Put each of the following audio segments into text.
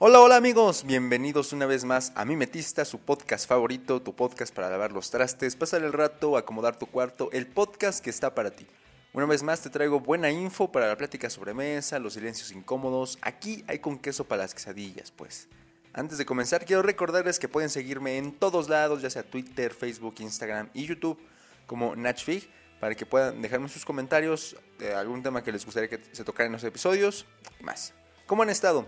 Hola, hola amigos, bienvenidos una vez más a Mi Metista, su podcast favorito, tu podcast para lavar los trastes, pasar el rato, acomodar tu cuarto, el podcast que está para ti. Una vez más te traigo buena info para la plática sobre mesa, los silencios incómodos, aquí hay con queso para las quesadillas, pues. Antes de comenzar, quiero recordarles que pueden seguirme en todos lados, ya sea Twitter, Facebook, Instagram y YouTube, como Natchfig, para que puedan dejarme sus comentarios de algún tema que les gustaría que se tocara en los episodios y más. ¿Cómo han estado?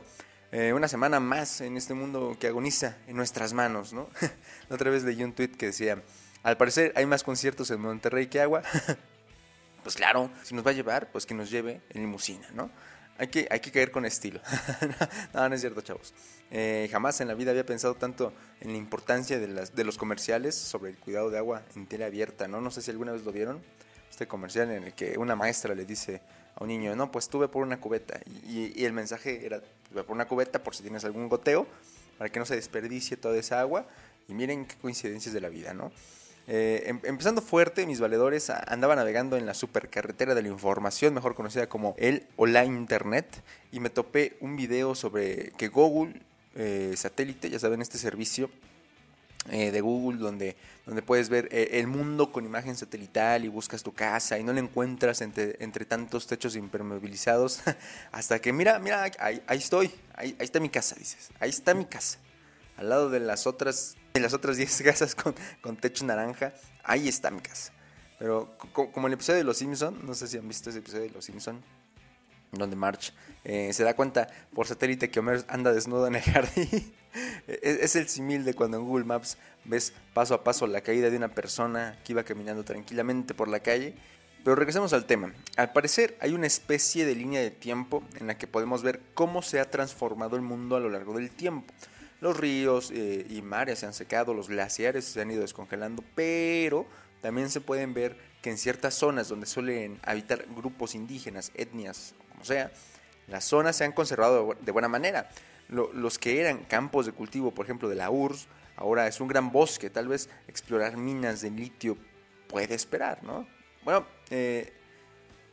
Eh, una semana más en este mundo que agoniza en nuestras manos, ¿no? La otra vez leí un tweet que decía, al parecer hay más conciertos en Monterrey que agua. pues claro, si nos va a llevar, pues que nos lleve en limusina, ¿no? Hay que, hay que caer con estilo. no, no es cierto, chavos. Eh, jamás en la vida había pensado tanto en la importancia de, las, de los comerciales sobre el cuidado de agua en tela abierta, ¿no? No sé si alguna vez lo vieron. Este comercial en el que una maestra le dice a un niño, no, pues tuve por una cubeta. Y, el mensaje era, tuve por una cubeta por si tienes algún goteo, para que no se desperdicie toda esa agua. Y miren qué coincidencias de la vida, ¿no? Eh, em, empezando fuerte, mis valedores andaba navegando en la supercarretera de la información, mejor conocida como el o la Internet, y me topé un video sobre que Google eh, Satélite, ya saben, este servicio eh, de Google donde, donde puedes ver eh, el mundo con imagen satelital y buscas tu casa y no la encuentras entre, entre tantos techos impermeabilizados hasta que mira, mira, ahí, estoy, ahí, ahí, está mi casa, dices, ahí está mi casa, al lado de las otras, de las otras 10 casas con, con, techo naranja, ahí está mi casa. Pero como el episodio de Los Simpson, no sé si han visto ese episodio de Los Simpson, donde March eh, se da cuenta por satélite que Homer anda desnudo en el jardín. es, el simil de cuando en Google Maps ves paso a paso la caída de una persona que iba caminando tranquilamente por la calle. Pero regresemos al tema. Al parecer hay una especie de línea de tiempo en la que podemos ver cómo se ha transformado el mundo a lo largo del tiempo. Los ríos eh, y mares se han secado, los glaciares se han ido descongelando, pero también se pueden ver que en ciertas zonas donde suelen habitar grupos indígenas, etnias, como sea, las zonas se han conservado de buena manera. los que eran campos de cultivo, por ejemplo, de la URSS, ahora es un gran bosque. Tal vez explorar minas de litio puede esperar, ¿no? Bueno, eh,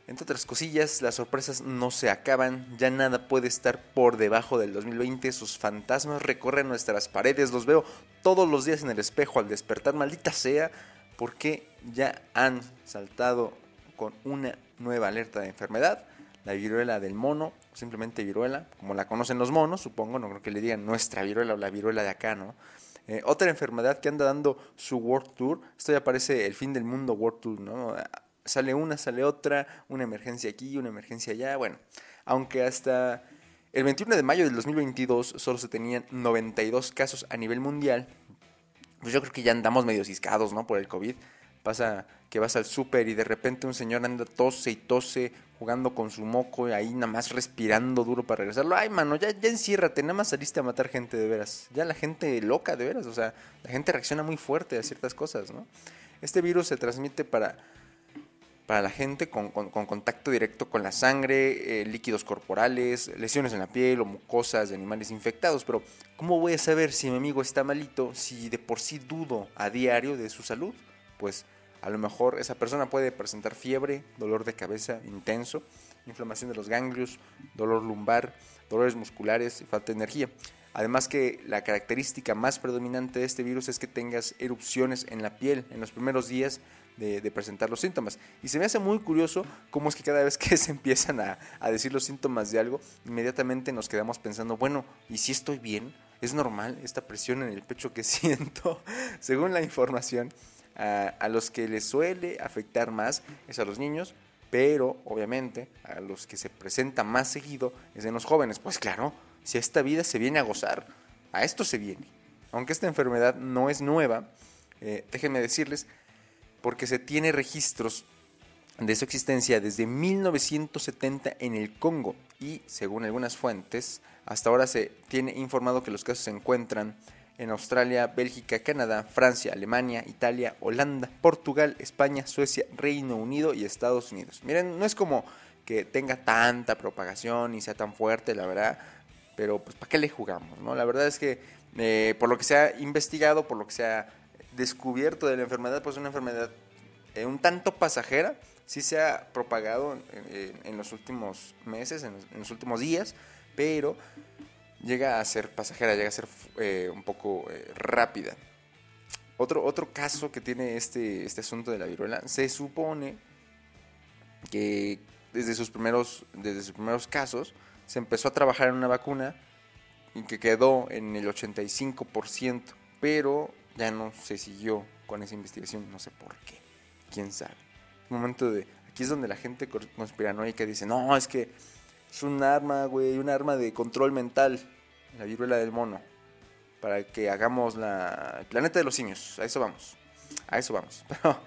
entre otras cosillas, las sorpresas no se acaban, ya nada puede estar por debajo del 2020, sus fantasmas recorren nuestras paredes, los veo todos los días en el espejo al despertar, maldita sea, porque ya han saltado con una nueva alerta de enfermedad la viruela del mono, simplemente viruela, como la conocen los monos, supongo, no creo que le digan nuestra viruela o la viruela de acá, ¿no? Eh, otra enfermedad que anda dando su World Tour, esto ya parece el fin del mundo World Tour, ¿no? Sale una, sale otra, una emergencia aquí, una emergencia allá, bueno, aunque hasta el 21 de mayo del 2022 solo se tenían 92 casos a nivel mundial, pues yo creo que ya andamos medio ciscados, ¿no? Por el COVID. Pasa que vas al súper y de repente un señor anda tose y tose jugando con su moco y ahí nada más respirando duro para regresarlo. Ay, mano, ya, ya enciérrate, nada más saliste a matar gente de veras. Ya la gente loca de veras, o sea, la gente reacciona muy fuerte a ciertas cosas, ¿no? Este virus se transmite para, para la gente con, con, contacto directo con la sangre, eh, líquidos corporales, lesiones en la piel o mucosas de animales infectados. Pero, ¿cómo voy a saber si mi amigo está malito si de por sí dudo a diario de su salud? Pues a lo mejor esa persona puede presentar fiebre, dolor de cabeza intenso, inflamación de los ganglios, dolor lumbar, dolores musculares y falta de energía. Además que la característica más predominante de este virus es que tengas erupciones en la piel en los primeros días de, presentar los síntomas. Y se me hace muy curioso cómo es que cada vez que se empiezan a, decir los síntomas de algo, inmediatamente nos quedamos pensando, bueno, ¿y si estoy bien? ¿Es normal esta presión en el pecho que siento? Según la información, a, los que les suele afectar más es a los niños, pero obviamente a los que se presenta más seguido es en los jóvenes. Pues claro, si esta vida se viene a gozar, a esto se viene. Aunque esta enfermedad no es nueva, eh, déjenme decirles, porque se tiene registros de su existencia desde 1970 en el Congo y según algunas fuentes, hasta ahora se tiene informado que los casos se encuentran en Australia, Bélgica, Canadá, Francia, Alemania, Italia, Holanda, Portugal, España, Suecia, Reino Unido y Estados Unidos. Miren, no es como que tenga tanta propagación y sea tan fuerte, la verdad, pero pues ¿para qué le jugamos? No? La verdad es que eh, por lo que se ha investigado, por lo que se ha descubierto de la enfermedad, pues es una enfermedad eh, un tanto pasajera, sí se ha propagado en, los últimos meses, en los últimos días, pero llega a ser pasajera, llega a ser eh, un poco eh, rápida. Otro, otro caso que tiene este, este asunto de la viruela, se supone que desde sus, primeros, desde sus primeros casos se empezó a trabajar en una vacuna que quedó en el 85%, pero ya no se siguió con esa investigación, no sé por qué, quién sabe. Momento de, aquí es donde la gente conspiranoica dice, no, es que es un arma, güey, un arma de control mental, la viruela del mono, para que hagamos la, planeta de los simios, a eso vamos, a eso vamos. Pero,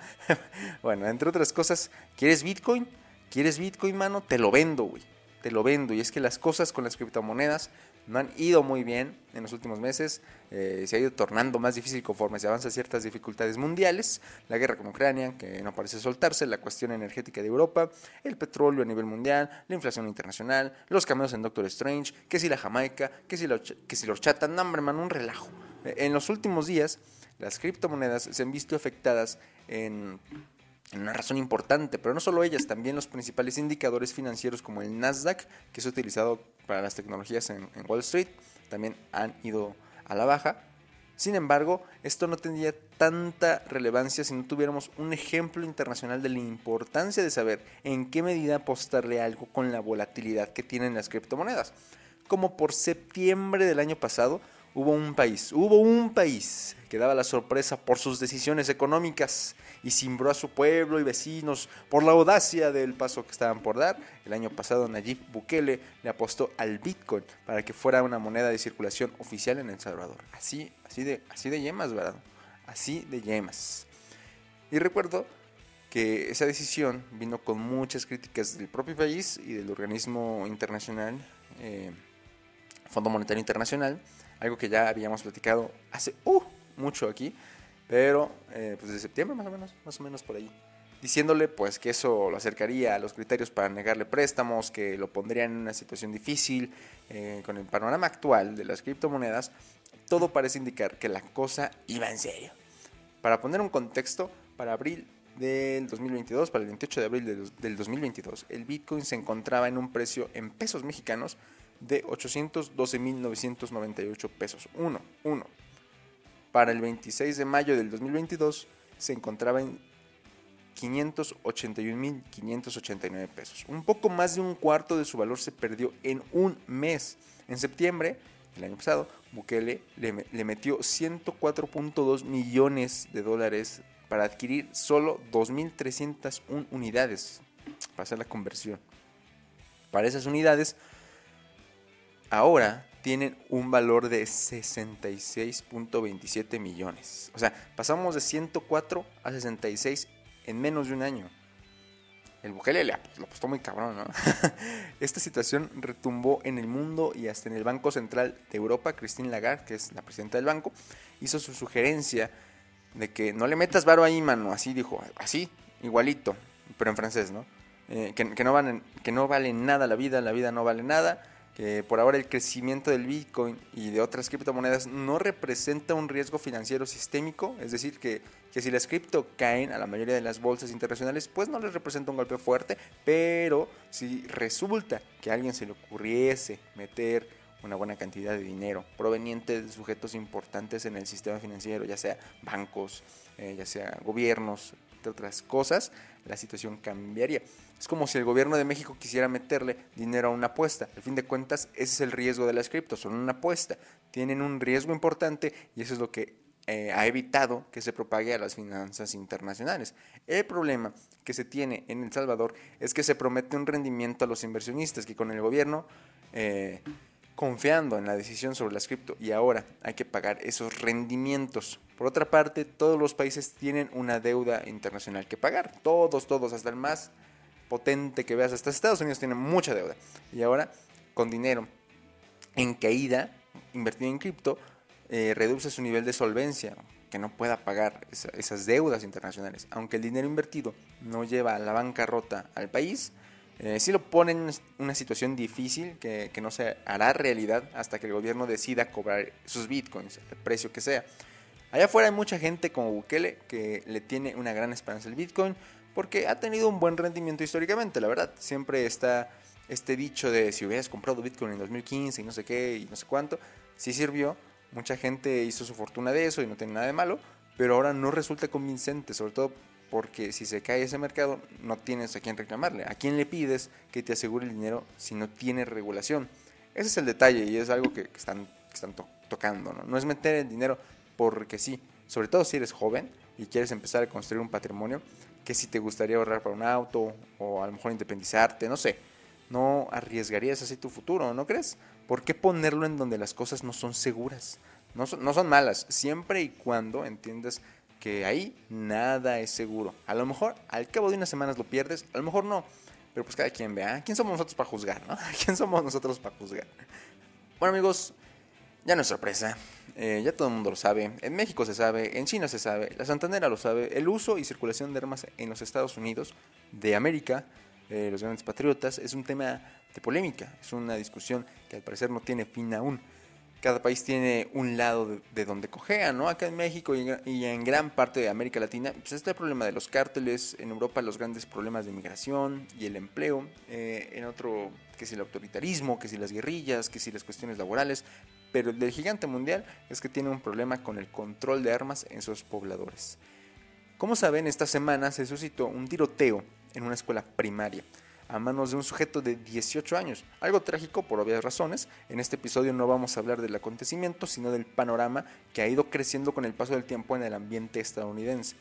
bueno, entre otras cosas, ¿quieres Bitcoin? ¿Quieres Bitcoin, mano? Te lo vendo, güey, te lo vendo. Y es que las cosas con las criptomonedas no han ido muy bien en los últimos meses, eh, se ha ido tornando más difícil conforme se avanzan ciertas dificultades mundiales, la guerra con Ucrania, que no parece soltarse, la cuestión energética de Europa, el petróleo a nivel mundial, la inflación internacional, los cambios en Doctor Strange, que si la Jamaica, que si, que si los chatan, no, hombre, un relajo. Eh, en los últimos días, las criptomonedas se han visto afectadas en una razón importante, pero no solo ellas, también los principales indicadores financieros como el Nasdaq, que es utilizado para las tecnologías en, Wall Street, también han ido a la baja. Sin embargo, esto no tendría tanta relevancia si no tuviéramos un ejemplo internacional de la importancia de saber en qué medida apostarle algo con la volatilidad que tienen las criptomonedas. Como por septiembre del año pasado, hubo un país, hubo un país que daba la sorpresa por sus decisiones económicas y cimbró a su pueblo y vecinos por la audacia del paso que estaban por dar. El año pasado Nayib Bukele le apostó al Bitcoin para que fuera una moneda de circulación oficial en El Salvador. Así, así de, así de yemas, ¿verdad? Así de yemas. Y recuerdo que esa decisión vino con muchas críticas del propio país y del organismo internacional, eh, Fondo Monetario Internacional, algo que ya habíamos platicado hace uh, mucho aquí, pero eh, pues desde septiembre más o menos, más o menos por ahí. Diciéndole pues que eso lo acercaría a los criterios para negarle préstamos, que lo pondría en una situación difícil. Eh, con el panorama actual de las criptomonedas, todo parece indicar que la cosa iba en serio. Para poner un contexto, para abril del 2022, para el 28 de abril del 2022, el Bitcoin se encontraba en un precio en pesos mexicanos de 812.998 pesos. Uno, uno para el 26 de mayo del 2022 se encontraba en 581.589 pesos. Un poco más de un cuarto de su valor se perdió en un mes. En septiembre del año pasado, Bukele le, le metió 104.2 millones de dólares para adquirir solo 2.301 unidades para hacer la conversión. Para esas unidades, ahora tienen un valor de 66.27 millones. O sea, pasamos de 104 a 66 en menos de un año. El Bukele le apostó muy cabrón, ¿no? Esta situación retumbó en el mundo y hasta en el Banco Central de Europa. Christine Lagarde, que es la presidenta del banco, hizo su sugerencia de que no le metas varo ahí, mano. Así dijo, así, igualito, pero en francés, ¿no? Eh, que, no valen, que no vale nada la vida, la vida no vale nada que por ahora el crecimiento del Bitcoin y de otras criptomonedas no representa un riesgo financiero sistémico, es decir, que, que, si las cripto caen a la mayoría de las bolsas internacionales, pues no les representa un golpe fuerte, pero si resulta que a alguien se le ocurriese meter una buena cantidad de dinero proveniente de sujetos importantes en el sistema financiero, ya sea bancos, eh, ya sea gobiernos, entre otras cosas, la situación cambiaría. Es como si el gobierno de México quisiera meterle dinero a una apuesta. Al fin de cuentas, ese es el riesgo de las criptos, son una apuesta. Tienen un riesgo importante y eso es lo que eh, ha evitado que se propague a las finanzas internacionales. El problema que se tiene en El Salvador es que se promete un rendimiento a los inversionistas que con el gobierno... Eh, confiando en la decisión sobre las cripto y ahora hay que pagar esos rendimientos. Por otra parte, todos los países tienen una deuda internacional que pagar. Todos, todos, hasta el más potente que veas, hasta Estados Unidos tiene mucha deuda. Y ahora, con dinero en caída, invertido en cripto, eh, reduce su nivel de solvencia, que no pueda pagar esas deudas internacionales. Aunque el dinero invertido no lleva a la bancarrota al país, eh, sí lo pone en una situación difícil que, no se hará realidad hasta que el gobierno decida cobrar sus bitcoins, el precio que sea. Allá afuera hay mucha gente como Bukele que le tiene una gran esperanza al bitcoin porque ha tenido un buen rendimiento históricamente, la verdad. Siempre está este dicho de si hubieras comprado Bitcoin en 2015 y no sé qué y no sé cuánto, sí sirvió, mucha gente hizo su fortuna de eso y no tiene nada de malo, pero ahora no resulta convincente, sobre todo porque si se cae ese mercado no tienes a quién reclamarle, a quién le pides que te asegure el dinero si no tiene regulación. Ese es el detalle y es algo que, están, están tocando, ¿no? No es meter el dinero porque sí, sobre todo si eres joven y quieres empezar a construir un patrimonio, que si te gustaría ahorrar para un auto o a lo mejor independizarte, no sé, no arriesgarías así tu futuro, ¿no crees? ¿Por qué ponerlo en donde las cosas no son seguras? No son, no son malas, siempre y cuando entiendas que ahí nada es seguro. A lo mejor al cabo de unas semanas lo pierdes, a lo mejor no, pero pues cada quien vea. ¿Quién somos nosotros para juzgar, no? ¿Quién somos nosotros para juzgar? Bueno amigos, ya no es sorpresa. Eh, ya todo el mundo lo sabe, en México se sabe, en China se sabe, la Santanera lo sabe, el uso y circulación de armas en los Estados Unidos de América, eh, los grandes patriotas, es un tema de polémica, es una discusión que al parecer no tiene fin aún. Cada país tiene un lado de, donde cojea, ¿no? Acá en México y en, gran parte de América Latina, pues está el problema de los cárteles, en Europa los grandes problemas de migración y el empleo, eh, en otro que si el autoritarismo, que si las guerrillas, que si las cuestiones laborales, pero el del gigante mundial es que tiene un problema con el control de armas en sus pobladores. Como saben, esta semana se suscitó un tiroteo en una escuela primaria a manos de un sujeto de 18 años. Algo trágico por obvias razones. En este episodio no vamos a hablar del acontecimiento, sino del panorama que ha ido creciendo con el paso del tiempo en el ambiente estadounidense.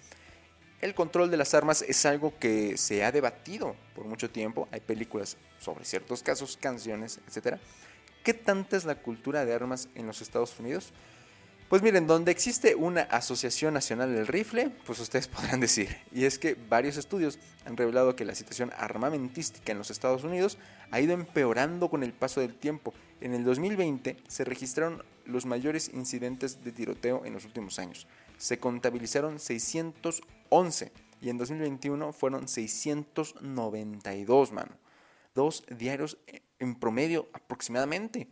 El control de las armas es algo que se ha debatido por mucho tiempo. Hay películas sobre ciertos casos, canciones, etc. ¿Qué tanta es la cultura de armas en los Estados Unidos? Pues miren, donde existe una Asociación Nacional del Rifle, pues ustedes podrán decir, y es que varios estudios han revelado que la situación armamentística en los Estados Unidos ha ido empeorando con el paso del tiempo. En el 2020 se registraron los mayores incidentes de tiroteo en los últimos años. Se contabilizaron 611 y en 2021 fueron 692, mano. Dos diarios en promedio aproximadamente.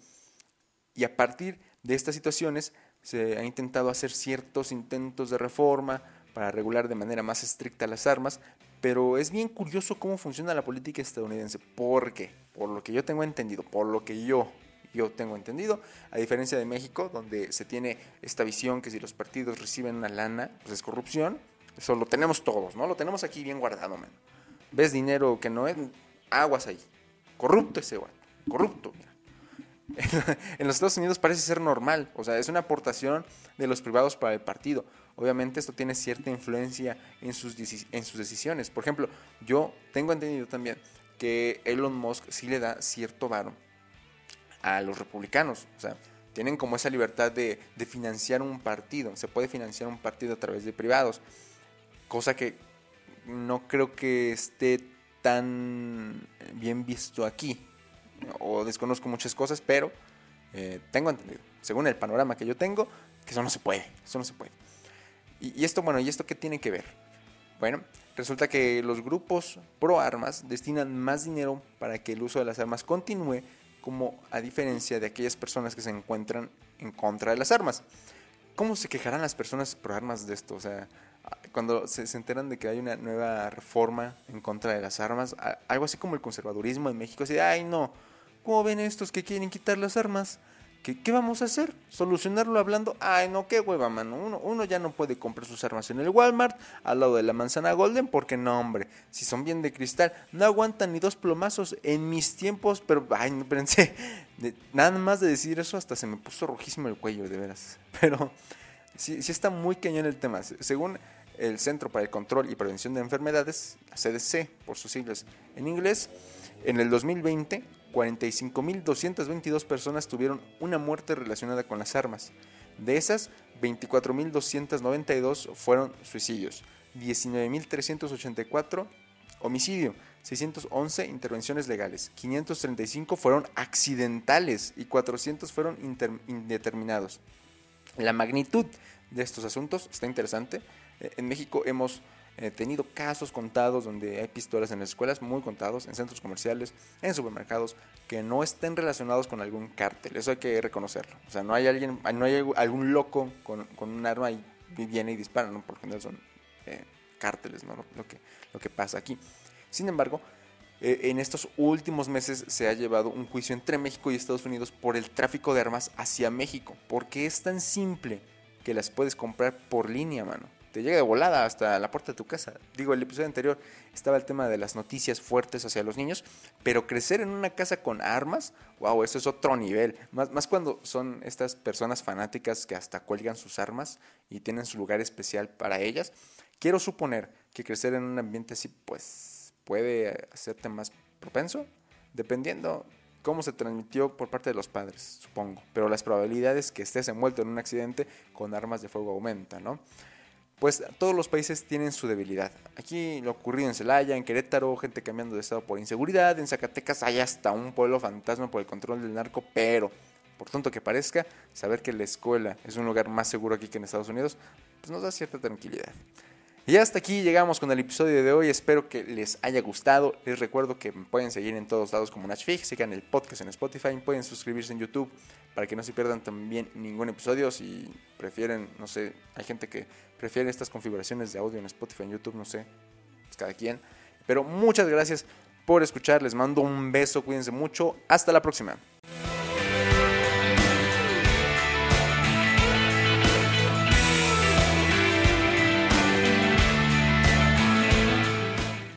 Y a partir de estas situaciones se ha intentado hacer ciertos intentos de reforma para regular de manera más estricta las armas, pero es bien curioso cómo funciona la política estadounidense, porque, por lo que yo tengo entendido, por lo que yo, yo tengo entendido, a diferencia de México, donde se tiene esta visión que si los partidos reciben una lana, pues es corrupción, eso lo tenemos todos, ¿no? Lo tenemos aquí bien guardado, man. ¿Ves dinero que no es? Aguas ahí. Corrupto ese guay corrupto. en los Estados Unidos parece ser normal, o sea, es una aportación de los privados para el partido. Obviamente esto tiene cierta influencia en sus, en sus decisiones. Por ejemplo, yo tengo entendido también que Elon Musk sí le da cierto varo a los republicanos. O sea, tienen como esa libertad de, de financiar un partido. Se puede financiar un partido a través de privados. Cosa que no creo que esté tan bien visto aquí o desconozco muchas cosas, pero eh, tengo entendido, según el panorama que yo tengo, que eso no se puede, eso no se puede. Y, esto, bueno, ¿y esto qué tiene que ver? Bueno, resulta que los grupos pro armas destinan más dinero para que el uso de las armas continúe, como a diferencia de aquellas personas que se encuentran en contra de las armas. ¿Cómo se quejarán las personas pro armas de esto? O sea, cuando se, enteran de que hay una nueva reforma en contra de las armas, algo así como el conservadurismo en México, así ay no, ¿Cómo ven estos que quieren quitar las armas? ¿Qué, ¿Qué, vamos a hacer? ¿Solucionarlo hablando? Ay, no, qué hueva, mano. Uno, uno ya no puede comprar sus armas en el Walmart al lado de la manzana Golden porque no, hombre. Si son bien de cristal, no aguantan ni dos plomazos en mis tiempos. Pero, ay, no pensé. nada más de decir eso, hasta se me puso rojísimo el cuello, de veras. Pero sí, sí está muy cañón el tema. Según el Centro para el Control y Prevención de Enfermedades, CDC, por sus siglas en inglés, en el 2020 45.222 personas tuvieron una muerte relacionada con las armas. De esas, 24.292 fueron suicidios, 19.384 homicidio, 611 intervenciones legales, 535 fueron accidentales y 400 fueron indeterminados. La magnitud de estos asuntos está interesante. Eh, en México hemos He tenido casos contados donde hay pistolas en las escuelas, muy contados, en centros comerciales, en supermercados, que no estén relacionados con algún cártel. Eso hay que reconocerlo. O sea, no hay alguien, no hay algún loco con, un arma y viene y dispara, ¿no? Por general son eh, cárteles, ¿no? Lo, que, lo que pasa aquí. Sin embargo, eh, en estos últimos meses se ha llevado un juicio entre México y Estados Unidos por el tráfico de armas hacia México. Porque es tan simple que las puedes comprar por línea, mano. Te llega de volada hasta la puerta de tu casa. Digo, el episodio anterior estaba el tema de las noticias fuertes hacia los niños, pero crecer en una casa con armas, wow, eso es otro nivel. Más, más cuando son estas personas fanáticas que hasta cuelgan sus armas y tienen su lugar especial para ellas. Quiero suponer que crecer en un ambiente así, pues puede hacerte más propenso, dependiendo cómo se transmitió por parte de los padres, supongo. Pero las probabilidades que estés envuelto en un accidente con armas de fuego aumentan, ¿no? Pues todos los países tienen su debilidad. Aquí lo ocurrido en Celaya, en Querétaro, gente cambiando de estado por inseguridad, en Zacatecas hay hasta un pueblo fantasma por el control del narco, pero por tanto que parezca, saber que la escuela es un lugar más seguro aquí que en Estados Unidos, pues nos da cierta tranquilidad. Y hasta aquí llegamos con el episodio de hoy. Espero que les haya gustado. Les recuerdo que pueden seguir en todos lados como Nachfig. Sigan el podcast en Spotify. Pueden suscribirse en YouTube para que no se pierdan también ningún episodio. Si prefieren, no sé, hay gente que prefiere estas configuraciones de audio en Spotify, en YouTube, no sé, pues cada quien. Pero muchas gracias por escuchar. Les mando un beso. Cuídense mucho. Hasta la próxima.